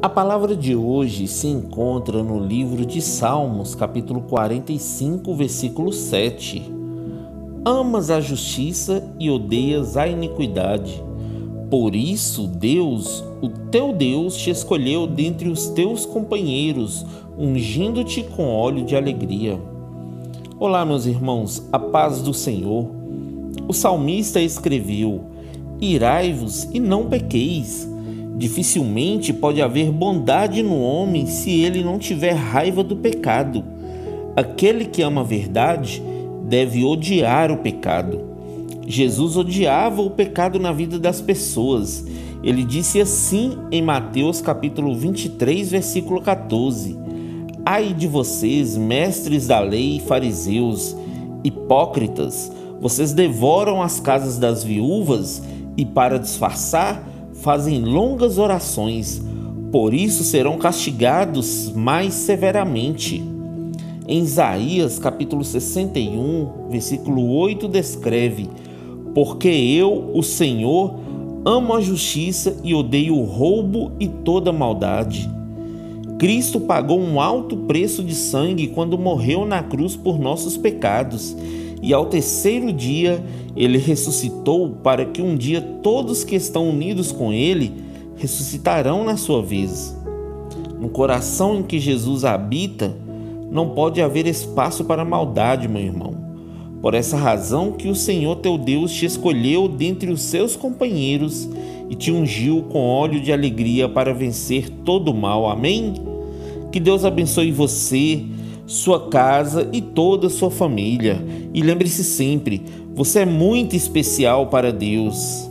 A palavra de hoje se encontra no livro de Salmos, capítulo 45, versículo 7. Amas a justiça e odeias a iniquidade. Por isso, Deus, o teu Deus, te escolheu dentre os teus companheiros, ungindo-te com óleo de alegria. Olá, meus irmãos, a paz do Senhor. O salmista escreveu: Irai-vos e não pequeis Dificilmente pode haver bondade no homem se ele não tiver raiva do pecado. Aquele que ama a verdade deve odiar o pecado. Jesus odiava o pecado na vida das pessoas. Ele disse assim em Mateus capítulo 23, versículo 14: Ai de vocês, mestres da lei e fariseus, hipócritas, vocês devoram as casas das viúvas e para disfarçar fazem longas orações, por isso serão castigados mais severamente. Em Isaías capítulo 61, versículo 8 descreve: Porque eu, o Senhor, amo a justiça e odeio o roubo e toda maldade. Cristo pagou um alto preço de sangue quando morreu na cruz por nossos pecados e ao terceiro dia ele ressuscitou para que um dia todos que estão unidos com ele ressuscitarão na sua vez. No coração em que Jesus habita, não pode haver espaço para maldade, meu irmão. Por essa razão que o Senhor teu Deus te escolheu dentre os seus companheiros e te ungiu com óleo de alegria para vencer todo o mal. Amém? Que Deus abençoe você sua casa e toda sua família. E lembre-se sempre: você é muito especial para Deus.